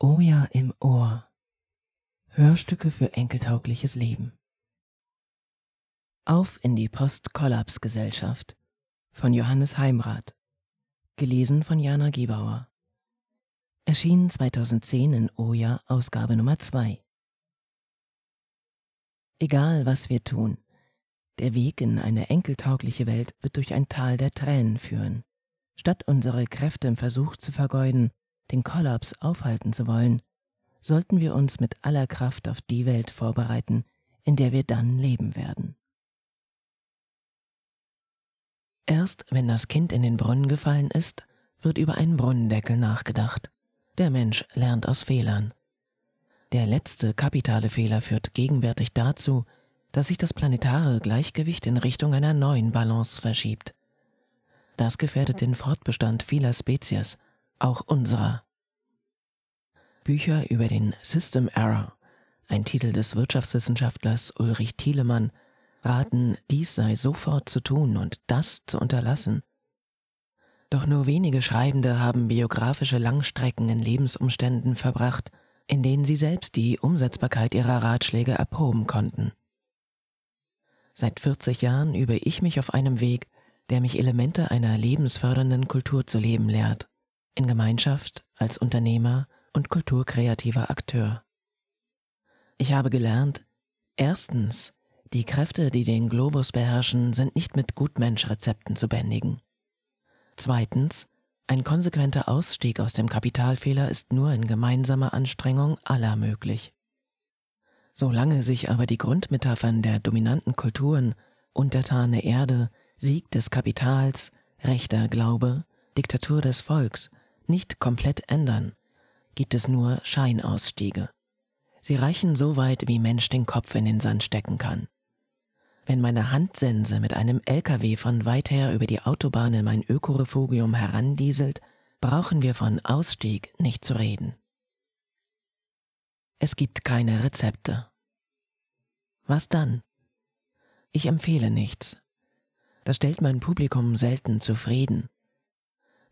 Oh ja im Ohr. Hörstücke für enkeltaugliches Leben. Auf in die Post-Kollaps-Gesellschaft von Johannes Heimrath. Gelesen von Jana Gebauer. Erschienen 2010 in Oja Ausgabe Nummer 2. Egal was wir tun, der Weg in eine enkeltaugliche Welt wird durch ein Tal der Tränen führen. Statt unsere Kräfte im Versuch zu vergeuden, den Kollaps aufhalten zu wollen, sollten wir uns mit aller Kraft auf die Welt vorbereiten, in der wir dann leben werden. Erst wenn das Kind in den Brunnen gefallen ist, wird über einen Brunnendeckel nachgedacht. Der Mensch lernt aus Fehlern. Der letzte kapitale Fehler führt gegenwärtig dazu, dass sich das planetare Gleichgewicht in Richtung einer neuen Balance verschiebt. Das gefährdet den Fortbestand vieler Spezies, auch unserer. Bücher über den System Error, ein Titel des Wirtschaftswissenschaftlers Ulrich Thielemann, raten, dies sei sofort zu tun und das zu unterlassen. Doch nur wenige Schreibende haben biografische Langstrecken in Lebensumständen verbracht, in denen sie selbst die Umsetzbarkeit ihrer Ratschläge erproben konnten. Seit 40 Jahren übe ich mich auf einem Weg, der mich Elemente einer lebensfördernden Kultur zu leben lehrt in Gemeinschaft, als Unternehmer und kulturkreativer Akteur. Ich habe gelernt, erstens, die Kräfte, die den Globus beherrschen, sind nicht mit Gutmenschrezepten zu bändigen. Zweitens, ein konsequenter Ausstieg aus dem Kapitalfehler ist nur in gemeinsamer Anstrengung aller möglich. Solange sich aber die Grundmetaphern der dominanten Kulturen, untertane Erde, Sieg des Kapitals, rechter Glaube, Diktatur des Volks nicht komplett ändern, gibt es nur Scheinausstiege. Sie reichen so weit, wie Mensch den Kopf in den Sand stecken kann. Wenn meine Handsense mit einem LKW von weit her über die Autobahn in mein Ökorefugium herandieselt, brauchen wir von Ausstieg nicht zu reden. Es gibt keine Rezepte. Was dann? Ich empfehle nichts. Das stellt mein Publikum selten zufrieden.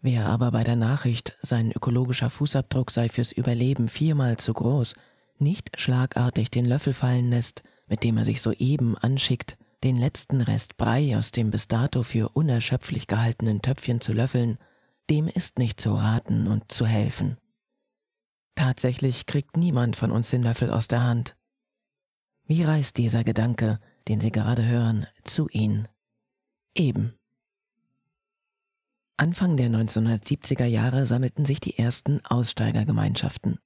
Wer aber bei der Nachricht, sein ökologischer Fußabdruck sei fürs Überleben viermal zu groß, nicht schlagartig den Löffel fallen lässt, mit dem er sich soeben anschickt, den letzten Rest Brei aus dem bis dato für unerschöpflich gehaltenen Töpfchen zu löffeln, dem ist nicht zu raten und zu helfen. Tatsächlich kriegt niemand von uns den Löffel aus der Hand. Wie reißt dieser Gedanke, den Sie gerade hören, zu Ihnen? Eben. Anfang der 1970er Jahre sammelten sich die ersten Aussteigergemeinschaften.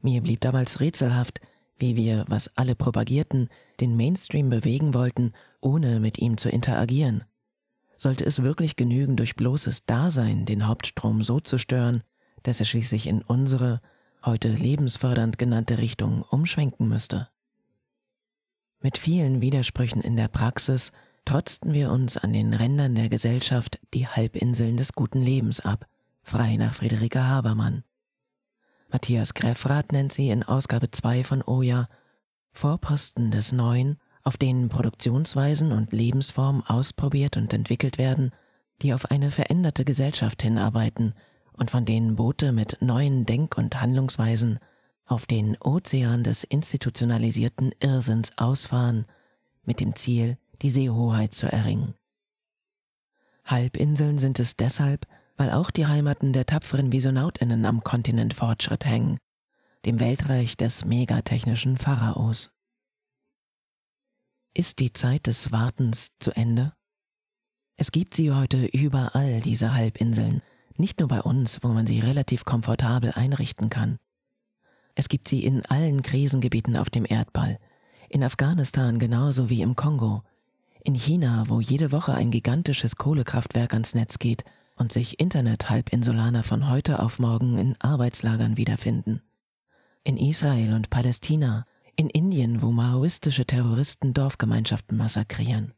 Mir blieb damals rätselhaft, wie wir, was alle propagierten, den Mainstream bewegen wollten, ohne mit ihm zu interagieren. Sollte es wirklich genügen, durch bloßes Dasein den Hauptstrom so zu stören, dass er schließlich in unsere, heute lebensfördernd genannte Richtung umschwenken müsste? Mit vielen Widersprüchen in der Praxis trotzten wir uns an den Rändern der Gesellschaft die Halbinseln des guten Lebens ab, frei nach Friederike Habermann. Matthias Greffrath nennt sie in Ausgabe 2 von Oja Vorposten des Neuen, auf denen Produktionsweisen und Lebensformen ausprobiert und entwickelt werden, die auf eine veränderte Gesellschaft hinarbeiten und von denen Boote mit neuen Denk- und Handlungsweisen auf den Ozean des institutionalisierten Irrsinns ausfahren, mit dem Ziel, die Seehoheit zu erringen. Halbinseln sind es deshalb, weil auch die Heimaten der tapferen Visonautinnen am Kontinent Fortschritt hängen, dem Weltreich des megatechnischen Pharaos. Ist die Zeit des Wartens zu Ende? Es gibt sie heute überall, diese Halbinseln, nicht nur bei uns, wo man sie relativ komfortabel einrichten kann. Es gibt sie in allen Krisengebieten auf dem Erdball, in Afghanistan genauso wie im Kongo, in China, wo jede Woche ein gigantisches Kohlekraftwerk ans Netz geht und sich Internet-Halbinsulaner von heute auf morgen in Arbeitslagern wiederfinden. In Israel und Palästina, in Indien, wo maoistische Terroristen Dorfgemeinschaften massakrieren.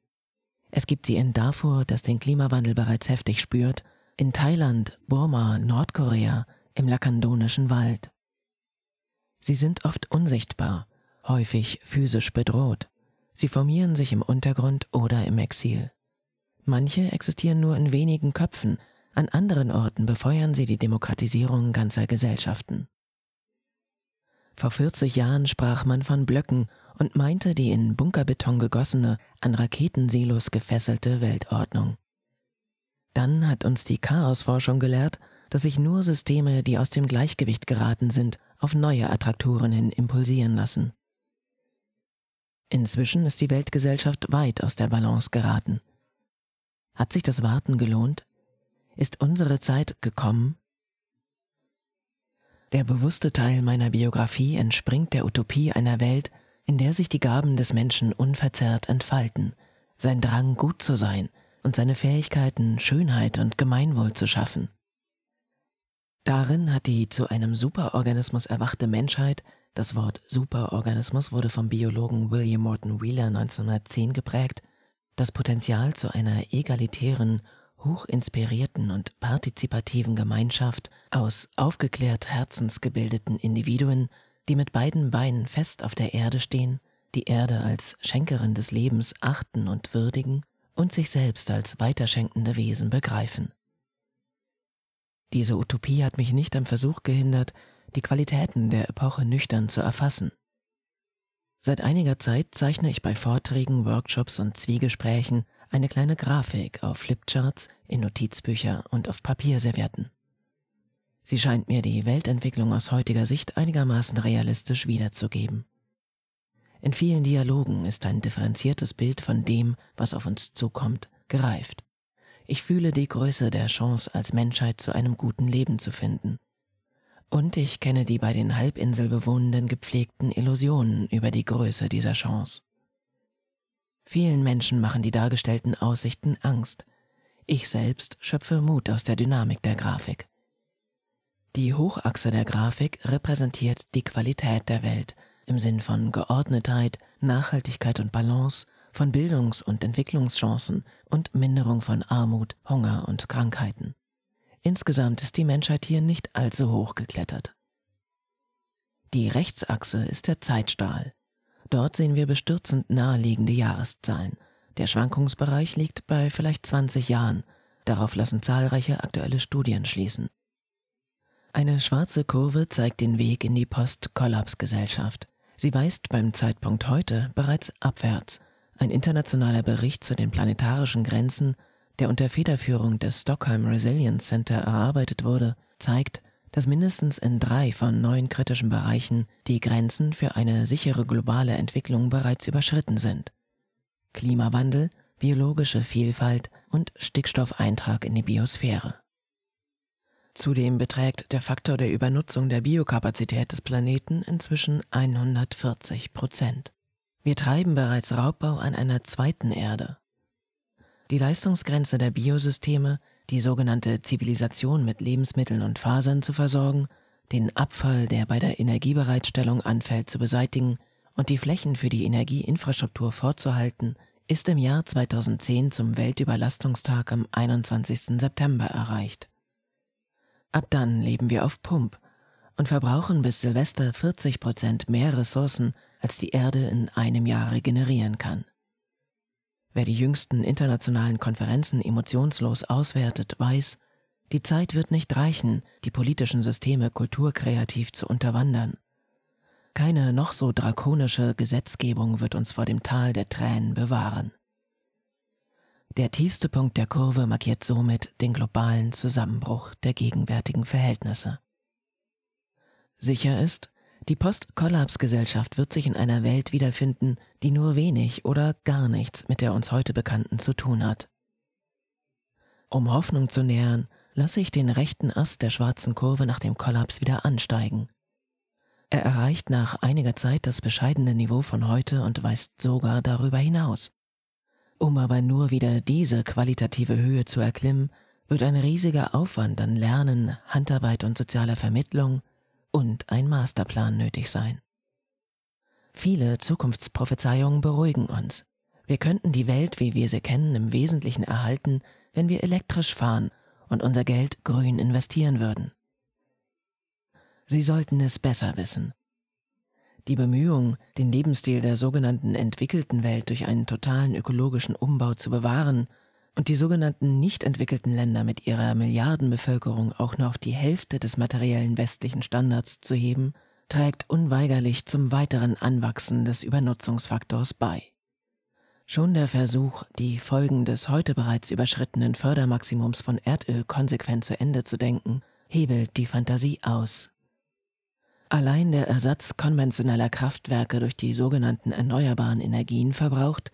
Es gibt sie in Darfur, das den Klimawandel bereits heftig spürt, in Thailand, Burma, Nordkorea, im lakandonischen Wald. Sie sind oft unsichtbar, häufig physisch bedroht. Sie formieren sich im Untergrund oder im Exil. Manche existieren nur in wenigen Köpfen, an anderen Orten befeuern sie die Demokratisierung ganzer Gesellschaften. Vor 40 Jahren sprach man von Blöcken und meinte die in Bunkerbeton gegossene, an Raketensilos gefesselte Weltordnung. Dann hat uns die Chaosforschung gelehrt, dass sich nur Systeme, die aus dem Gleichgewicht geraten sind, auf neue Attraktoren hin impulsieren lassen. Inzwischen ist die Weltgesellschaft weit aus der Balance geraten. Hat sich das Warten gelohnt? Ist unsere Zeit gekommen? Der bewusste Teil meiner Biografie entspringt der Utopie einer Welt, in der sich die Gaben des Menschen unverzerrt entfalten, sein Drang gut zu sein und seine Fähigkeiten Schönheit und Gemeinwohl zu schaffen. Darin hat die zu einem Superorganismus erwachte Menschheit, das Wort Superorganismus wurde vom Biologen William Morton Wheeler 1910 geprägt, das Potenzial zu einer egalitären, hochinspirierten und partizipativen Gemeinschaft aus aufgeklärt herzensgebildeten Individuen, die mit beiden Beinen fest auf der Erde stehen, die Erde als Schenkerin des Lebens achten und würdigen und sich selbst als weiterschenkende Wesen begreifen. Diese Utopie hat mich nicht am Versuch gehindert, die Qualitäten der Epoche nüchtern zu erfassen. Seit einiger Zeit zeichne ich bei Vorträgen, Workshops und Zwiegesprächen eine kleine Grafik auf Flipcharts, in Notizbücher und auf Papierservietten. Sie scheint mir die Weltentwicklung aus heutiger Sicht einigermaßen realistisch wiederzugeben. In vielen Dialogen ist ein differenziertes Bild von dem, was auf uns zukommt, gereift. Ich fühle die Größe der Chance, als Menschheit zu einem guten Leben zu finden. Und ich kenne die bei den Halbinselbewohnenden gepflegten Illusionen über die Größe dieser Chance. Vielen Menschen machen die dargestellten Aussichten Angst. Ich selbst schöpfe Mut aus der Dynamik der Grafik. Die Hochachse der Grafik repräsentiert die Qualität der Welt im Sinn von Geordnetheit, Nachhaltigkeit und Balance, von Bildungs- und Entwicklungschancen und Minderung von Armut, Hunger und Krankheiten. Insgesamt ist die Menschheit hier nicht allzu hoch geklettert. Die Rechtsachse ist der Zeitstrahl, Dort sehen wir bestürzend naheliegende Jahreszahlen. Der Schwankungsbereich liegt bei vielleicht 20 Jahren. Darauf lassen zahlreiche aktuelle Studien schließen. Eine schwarze Kurve zeigt den Weg in die Post-Kollaps-Gesellschaft. Sie weist beim Zeitpunkt heute bereits abwärts. Ein internationaler Bericht zu den planetarischen Grenzen, der unter Federführung des Stockholm Resilience Center erarbeitet wurde, zeigt, dass mindestens in drei von neun kritischen Bereichen die Grenzen für eine sichere globale Entwicklung bereits überschritten sind. Klimawandel, biologische Vielfalt und Stickstoffeintrag in die Biosphäre. Zudem beträgt der Faktor der Übernutzung der Biokapazität des Planeten inzwischen 140 Prozent. Wir treiben bereits Raubbau an einer zweiten Erde. Die Leistungsgrenze der Biosysteme die sogenannte Zivilisation mit Lebensmitteln und Fasern zu versorgen, den Abfall, der bei der Energiebereitstellung anfällt, zu beseitigen und die Flächen für die Energieinfrastruktur vorzuhalten, ist im Jahr 2010 zum Weltüberlastungstag am 21. September erreicht. Ab dann leben wir auf Pump und verbrauchen bis Silvester 40 Prozent mehr Ressourcen, als die Erde in einem Jahr regenerieren kann. Wer die jüngsten internationalen Konferenzen emotionslos auswertet, weiß, die Zeit wird nicht reichen, die politischen Systeme kulturkreativ zu unterwandern. Keine noch so drakonische Gesetzgebung wird uns vor dem Tal der Tränen bewahren. Der tiefste Punkt der Kurve markiert somit den globalen Zusammenbruch der gegenwärtigen Verhältnisse. Sicher ist, die Post-Kollaps-Gesellschaft wird sich in einer Welt wiederfinden, die nur wenig oder gar nichts mit der uns heute bekannten zu tun hat. Um Hoffnung zu nähern, lasse ich den rechten Ast der schwarzen Kurve nach dem Kollaps wieder ansteigen. Er erreicht nach einiger Zeit das bescheidene Niveau von heute und weist sogar darüber hinaus. Um aber nur wieder diese qualitative Höhe zu erklimmen, wird ein riesiger Aufwand an Lernen, Handarbeit und sozialer Vermittlung, und ein Masterplan nötig sein. Viele Zukunftsprophezeiungen beruhigen uns. Wir könnten die Welt, wie wir sie kennen, im Wesentlichen erhalten, wenn wir elektrisch fahren und unser Geld grün investieren würden. Sie sollten es besser wissen. Die Bemühung, den Lebensstil der sogenannten entwickelten Welt durch einen totalen ökologischen Umbau zu bewahren und die sogenannten nicht entwickelten Länder mit ihrer Milliardenbevölkerung auch nur auf die Hälfte des materiellen westlichen Standards zu heben, trägt unweigerlich zum weiteren Anwachsen des Übernutzungsfaktors bei. Schon der Versuch, die Folgen des heute bereits überschrittenen Fördermaximums von Erdöl konsequent zu Ende zu denken, hebelt die Fantasie aus. Allein der Ersatz konventioneller Kraftwerke durch die sogenannten erneuerbaren Energien verbraucht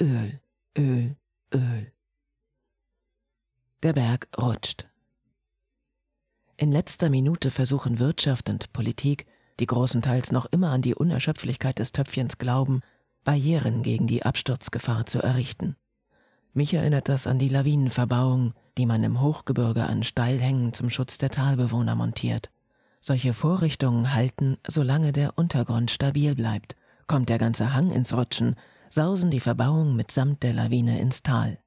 Öl, Öl, Öl. Der Berg rutscht. In letzter Minute versuchen Wirtschaft und Politik, die großenteils noch immer an die Unerschöpflichkeit des Töpfchens glauben, Barrieren gegen die Absturzgefahr zu errichten. Mich erinnert das an die Lawinenverbauung, die man im Hochgebirge an Steilhängen zum Schutz der Talbewohner montiert. Solche Vorrichtungen halten, solange der Untergrund stabil bleibt. Kommt der ganze Hang ins Rutschen, sausen die Verbauungen mitsamt der Lawine ins Tal.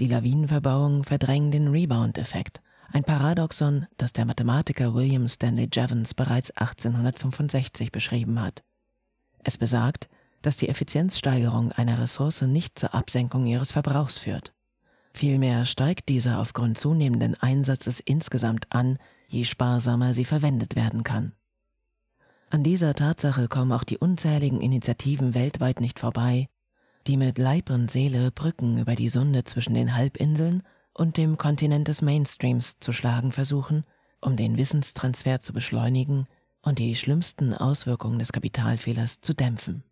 Die Lawinenverbauungen verdrängen den Rebound-Effekt, ein Paradoxon, das der Mathematiker William Stanley Jevons bereits 1865 beschrieben hat. Es besagt, dass die Effizienzsteigerung einer Ressource nicht zur Absenkung ihres Verbrauchs führt. Vielmehr steigt dieser aufgrund zunehmenden Einsatzes insgesamt an, je sparsamer sie verwendet werden kann. An dieser Tatsache kommen auch die unzähligen Initiativen weltweit nicht vorbei, die mit Leib und Seele Brücken über die Sunde zwischen den Halbinseln und dem Kontinent des Mainstreams zu schlagen versuchen, um den Wissenstransfer zu beschleunigen und die schlimmsten Auswirkungen des Kapitalfehlers zu dämpfen.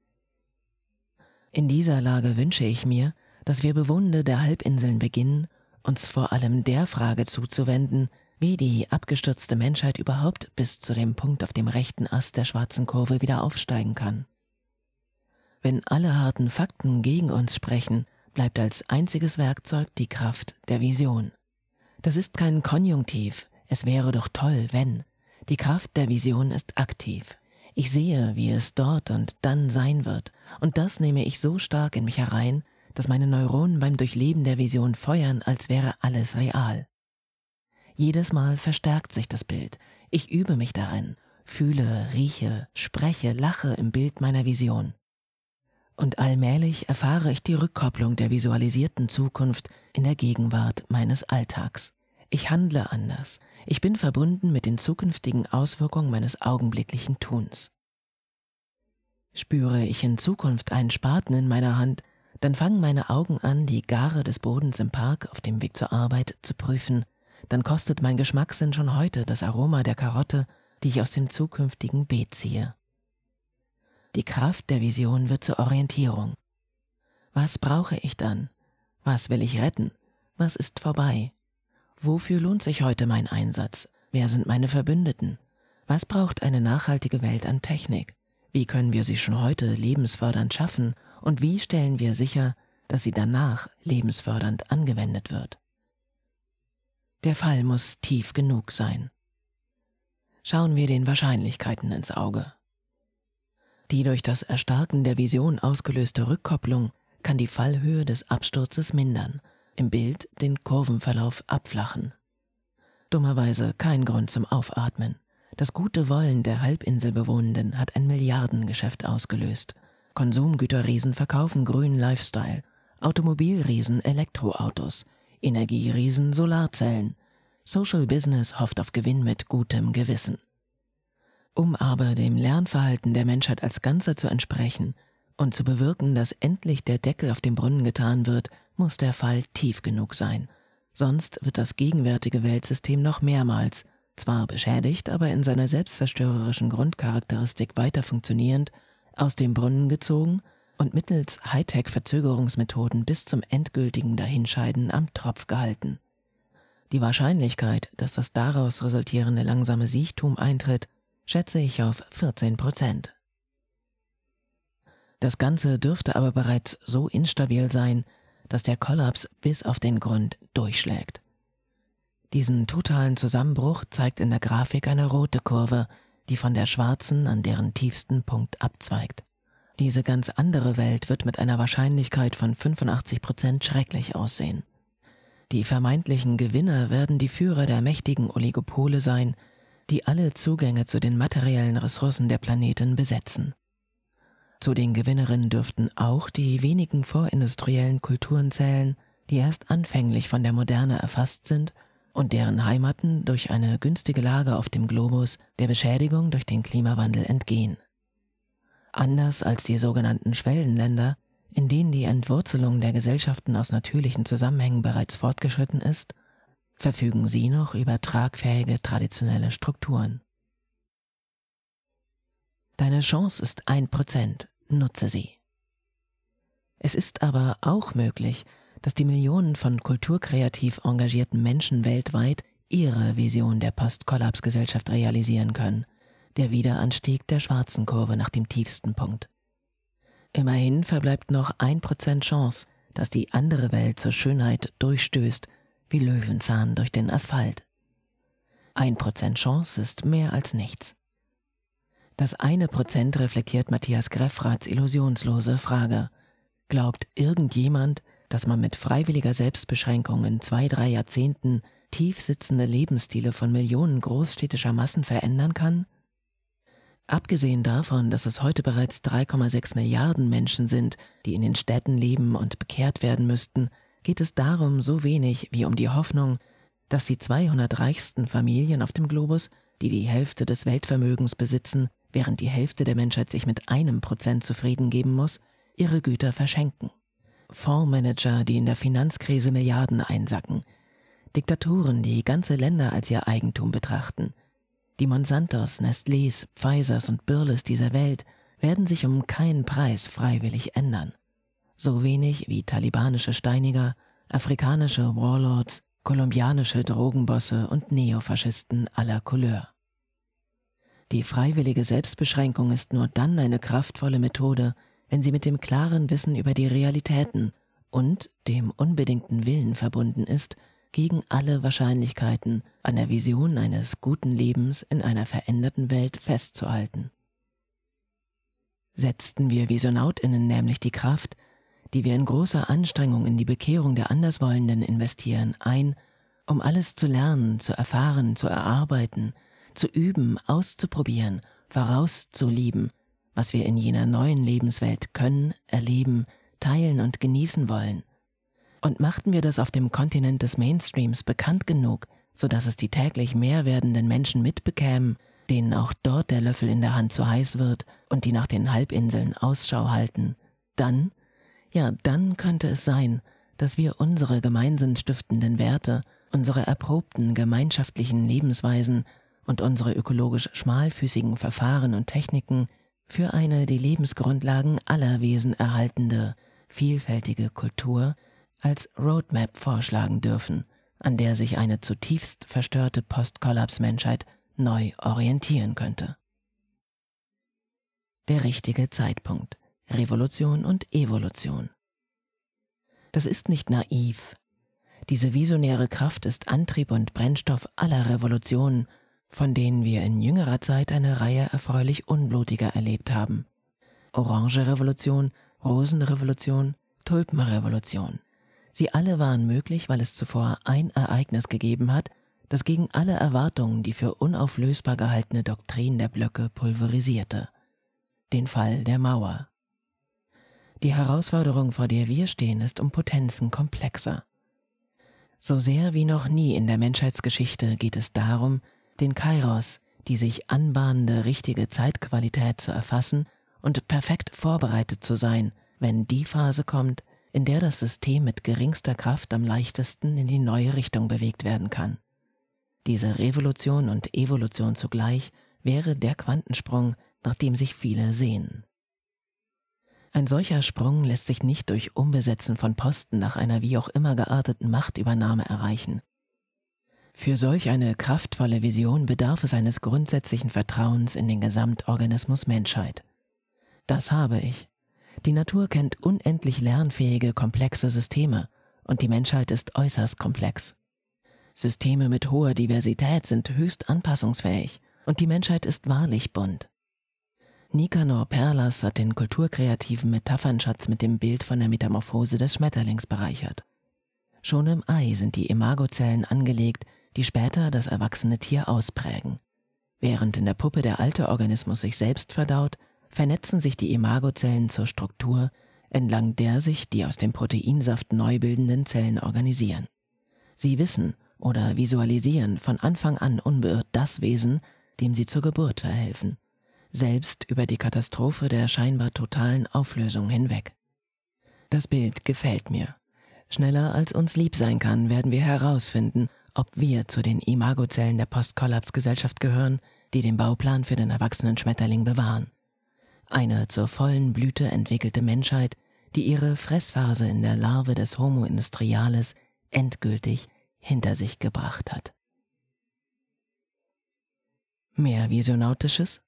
In dieser Lage wünsche ich mir, dass wir Bewunde der Halbinseln beginnen, uns vor allem der Frage zuzuwenden, wie die abgestürzte Menschheit überhaupt bis zu dem Punkt auf dem rechten Ast der schwarzen Kurve wieder aufsteigen kann. Wenn alle harten Fakten gegen uns sprechen, bleibt als einziges Werkzeug die Kraft der Vision. Das ist kein Konjunktiv, es wäre doch toll, wenn. Die Kraft der Vision ist aktiv. Ich sehe, wie es dort und dann sein wird, und das nehme ich so stark in mich herein, dass meine Neuronen beim Durchleben der Vision feuern, als wäre alles real. Jedes Mal verstärkt sich das Bild. Ich übe mich darin, fühle, rieche, spreche, lache im Bild meiner Vision und allmählich erfahre ich die Rückkopplung der visualisierten Zukunft in der Gegenwart meines Alltags. Ich handle anders, ich bin verbunden mit den zukünftigen Auswirkungen meines augenblicklichen Tuns. Spüre ich in Zukunft einen Spaten in meiner Hand, dann fangen meine Augen an, die Gare des Bodens im Park auf dem Weg zur Arbeit zu prüfen, dann kostet mein Geschmackssinn schon heute das Aroma der Karotte, die ich aus dem zukünftigen Beet ziehe. Die Kraft der Vision wird zur Orientierung. Was brauche ich dann? Was will ich retten? Was ist vorbei? Wofür lohnt sich heute mein Einsatz? Wer sind meine Verbündeten? Was braucht eine nachhaltige Welt an Technik? Wie können wir sie schon heute lebensfördernd schaffen und wie stellen wir sicher, dass sie danach lebensfördernd angewendet wird? Der Fall muss tief genug sein. Schauen wir den Wahrscheinlichkeiten ins Auge. Die durch das Erstarken der Vision ausgelöste Rückkopplung kann die Fallhöhe des Absturzes mindern, im Bild den Kurvenverlauf abflachen. Dummerweise kein Grund zum Aufatmen. Das gute Wollen der Halbinselbewohnenden hat ein Milliardengeschäft ausgelöst. Konsumgüterriesen verkaufen grünen Lifestyle, Automobilriesen Elektroautos, Energieriesen Solarzellen. Social Business hofft auf Gewinn mit gutem Gewissen. Um aber dem Lernverhalten der Menschheit als Ganzer zu entsprechen und zu bewirken, dass endlich der Deckel auf dem Brunnen getan wird, muss der Fall tief genug sein. Sonst wird das gegenwärtige Weltsystem noch mehrmals, zwar beschädigt, aber in seiner selbstzerstörerischen Grundcharakteristik weiter funktionierend, aus dem Brunnen gezogen und mittels Hightech-Verzögerungsmethoden bis zum endgültigen Dahinscheiden am Tropf gehalten. Die Wahrscheinlichkeit, dass das daraus resultierende langsame Siechtum eintritt, schätze ich auf 14 Prozent. Das Ganze dürfte aber bereits so instabil sein, dass der Kollaps bis auf den Grund durchschlägt. Diesen totalen Zusammenbruch zeigt in der Grafik eine rote Kurve, die von der schwarzen an deren tiefsten Punkt abzweigt. Diese ganz andere Welt wird mit einer Wahrscheinlichkeit von 85 Prozent schrecklich aussehen. Die vermeintlichen Gewinner werden die Führer der mächtigen Oligopole sein, die alle Zugänge zu den materiellen Ressourcen der Planeten besetzen. Zu den Gewinnerinnen dürften auch die wenigen vorindustriellen Kulturen zählen, die erst anfänglich von der Moderne erfasst sind und deren Heimaten durch eine günstige Lage auf dem Globus der Beschädigung durch den Klimawandel entgehen. Anders als die sogenannten Schwellenländer, in denen die Entwurzelung der Gesellschaften aus natürlichen Zusammenhängen bereits fortgeschritten ist, verfügen sie noch über tragfähige traditionelle Strukturen. Deine Chance ist ein Prozent, nutze sie. Es ist aber auch möglich, dass die Millionen von kulturkreativ engagierten Menschen weltweit ihre Vision der Postkollapsgesellschaft realisieren können, der Wiederanstieg der schwarzen Kurve nach dem tiefsten Punkt. Immerhin verbleibt noch ein Prozent Chance, dass die andere Welt zur Schönheit durchstößt, wie Löwenzahn durch den Asphalt. Ein Prozent Chance ist mehr als nichts. Das eine Prozent reflektiert Matthias Greffraths illusionslose Frage. Glaubt irgendjemand, dass man mit freiwilliger Selbstbeschränkung in zwei, drei Jahrzehnten tief sitzende Lebensstile von Millionen großstädtischer Massen verändern kann? Abgesehen davon, dass es heute bereits 3,6 Milliarden Menschen sind, die in den Städten leben und bekehrt werden müssten, geht es darum so wenig wie um die Hoffnung, dass die 200 reichsten Familien auf dem Globus, die die Hälfte des Weltvermögens besitzen, während die Hälfte der Menschheit sich mit einem Prozent zufrieden geben muss, ihre Güter verschenken. Fondsmanager, die in der Finanzkrise Milliarden einsacken, Diktaturen, die ganze Länder als ihr Eigentum betrachten. Die Monsantos, Nestlés, Pfizers und Birles dieser Welt werden sich um keinen Preis freiwillig ändern. So wenig wie talibanische Steiniger, afrikanische Warlords, kolumbianische Drogenbosse und Neofaschisten aller Couleur. Die freiwillige Selbstbeschränkung ist nur dann eine kraftvolle Methode, wenn sie mit dem klaren Wissen über die Realitäten und dem unbedingten Willen verbunden ist, gegen alle Wahrscheinlichkeiten an der Vision eines guten Lebens in einer veränderten Welt festzuhalten. Setzten wir Visionautinnen nämlich die Kraft, die wir in großer Anstrengung in die Bekehrung der Anderswollenden investieren, ein, um alles zu lernen, zu erfahren, zu erarbeiten, zu üben, auszuprobieren, vorauszulieben, was wir in jener neuen Lebenswelt können, erleben, teilen und genießen wollen. Und machten wir das auf dem Kontinent des Mainstreams bekannt genug, so dass es die täglich mehr werdenden Menschen mitbekämen, denen auch dort der Löffel in der Hand zu heiß wird und die nach den Halbinseln Ausschau halten, dann, ja, dann könnte es sein, dass wir unsere gemeinsinnstiftenden Werte, unsere erprobten gemeinschaftlichen Lebensweisen und unsere ökologisch schmalfüßigen Verfahren und Techniken für eine die Lebensgrundlagen aller Wesen erhaltende, vielfältige Kultur als Roadmap vorschlagen dürfen, an der sich eine zutiefst verstörte Postkollaps-Menschheit neu orientieren könnte. Der richtige Zeitpunkt. Revolution und Evolution. Das ist nicht naiv. Diese visionäre Kraft ist Antrieb und Brennstoff aller Revolutionen von denen wir in jüngerer Zeit eine Reihe erfreulich unblutiger erlebt haben. Orange Revolution, Rosenrevolution, Tulpenrevolution. Sie alle waren möglich, weil es zuvor ein Ereignis gegeben hat, das gegen alle Erwartungen die für unauflösbar gehaltene Doktrin der Blöcke pulverisierte. Den Fall der Mauer. Die Herausforderung, vor der wir stehen, ist um Potenzen komplexer. So sehr wie noch nie in der Menschheitsgeschichte geht es darum, den Kairos, die sich anbahnende richtige Zeitqualität zu erfassen und perfekt vorbereitet zu sein, wenn die Phase kommt, in der das System mit geringster Kraft am leichtesten in die neue Richtung bewegt werden kann. Diese Revolution und Evolution zugleich wäre der Quantensprung, nach dem sich viele sehnen. Ein solcher Sprung lässt sich nicht durch Umbesetzen von Posten nach einer wie auch immer gearteten Machtübernahme erreichen. Für solch eine kraftvolle Vision bedarf es eines grundsätzlichen Vertrauens in den Gesamtorganismus Menschheit. Das habe ich. Die Natur kennt unendlich lernfähige, komplexe Systeme und die Menschheit ist äußerst komplex. Systeme mit hoher Diversität sind höchst anpassungsfähig und die Menschheit ist wahrlich bunt. Nikanor Perlas hat den kulturkreativen Metaphernschatz mit dem Bild von der Metamorphose des Schmetterlings bereichert. Schon im Ei sind die Imagozellen angelegt, die später das erwachsene Tier ausprägen. Während in der Puppe der alte Organismus sich selbst verdaut, vernetzen sich die Imagozellen zur Struktur, entlang der sich die aus dem Proteinsaft neu bildenden Zellen organisieren. Sie wissen, oder visualisieren von Anfang an unbeirrt das Wesen, dem sie zur Geburt verhelfen, selbst über die Katastrophe der scheinbar totalen Auflösung hinweg. Das Bild gefällt mir. Schneller als uns lieb sein kann, werden wir herausfinden, ob wir zu den Imagozellen der Postkollapsgesellschaft gehören, die den Bauplan für den erwachsenen Schmetterling bewahren. Eine zur vollen Blüte entwickelte Menschheit, die ihre Fressphase in der Larve des Homo industrialis endgültig hinter sich gebracht hat. Mehr Visionautisches?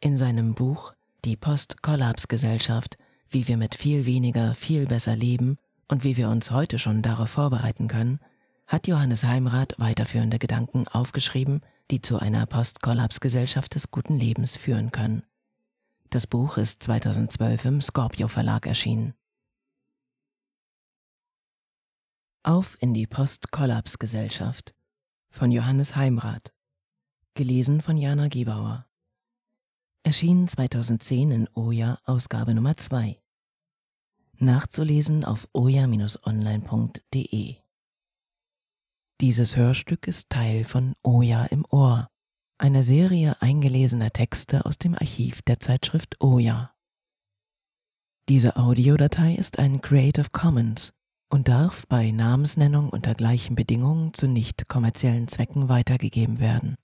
In seinem Buch Die Post-Kollaps-Gesellschaft, wie wir mit viel weniger viel besser leben und wie wir uns heute schon darauf vorbereiten können, hat Johannes Heimrath weiterführende Gedanken aufgeschrieben, die zu einer Post-Kollaps-Gesellschaft des guten Lebens führen können. Das Buch ist 2012 im Scorpio Verlag erschienen. Auf in die Post-Kollaps-Gesellschaft von Johannes Heimrath. Gelesen von Jana Giebauer. Erschienen 2010 in Oja Ausgabe Nummer 2. Nachzulesen auf oja-online.de. Dieses Hörstück ist Teil von Oja im Ohr, einer Serie eingelesener Texte aus dem Archiv der Zeitschrift Oja. Diese Audiodatei ist ein Creative Commons und darf bei Namensnennung unter gleichen Bedingungen zu nicht kommerziellen Zwecken weitergegeben werden